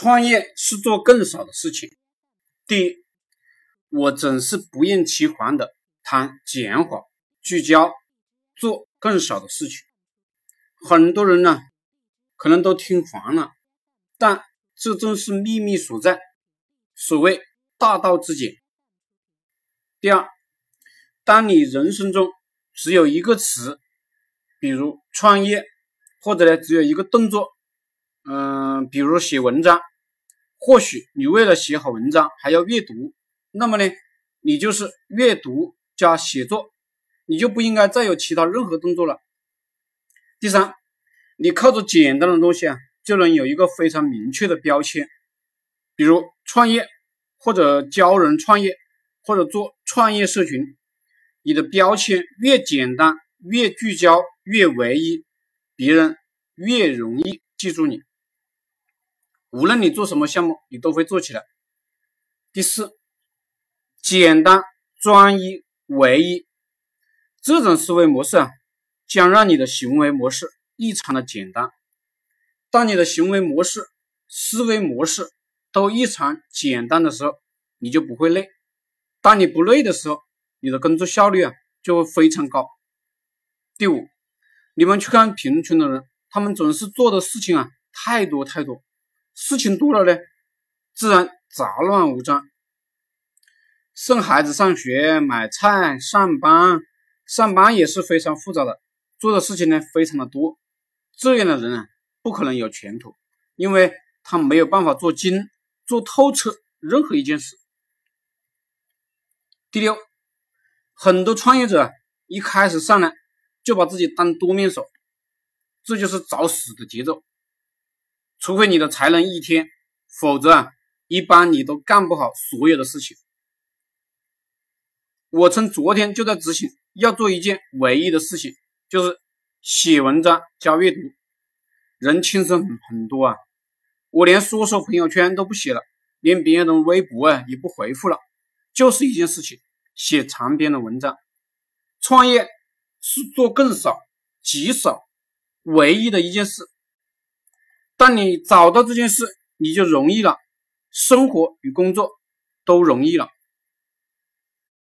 创业是做更少的事情。第一，我总是不厌其烦的谈减法、聚焦，做更少的事情。很多人呢，可能都听烦了，但这正是秘密所在。所谓大道至简。第二，当你人生中只有一个词，比如创业，或者呢只有一个动作。嗯，比如写文章，或许你为了写好文章还要阅读，那么呢，你就是阅读加写作，你就不应该再有其他任何动作了。第三，你靠着简单的东西啊，就能有一个非常明确的标签，比如创业，或者教人创业，或者做创业社群，你的标签越简单、越聚焦、越唯一，别人越容易记住你。无论你做什么项目，你都会做起来。第四，简单、专一、唯一，这种思维模式啊，将让你的行为模式异常的简单。当你的行为模式、思维模式都异常简单的时候，你就不会累。当你不累的时候，你的工作效率啊就会非常高。第五，你们去看评论区的人，他们总是做的事情啊太多太多。事情多了呢，自然杂乱无章。送孩子上学、买菜、上班，上班也是非常复杂的，做的事情呢非常的多。这样的人啊，不可能有前途，因为他没有办法做精、做透彻任何一件事。第六，很多创业者一开始上来就把自己当多面手，这就是找死的节奏。除非你的才能一天，否则啊，一般你都干不好所有的事情。我从昨天就在执行，要做一件唯一的事情，就是写文章加阅读，人轻松很很多啊。我连说说朋友圈都不写了，连别人的微博啊也不回复了，就是一件事情，写长篇的文章。创业是做更少、极少、唯一的一件事。当你找到这件事，你就容易了，生活与工作都容易了。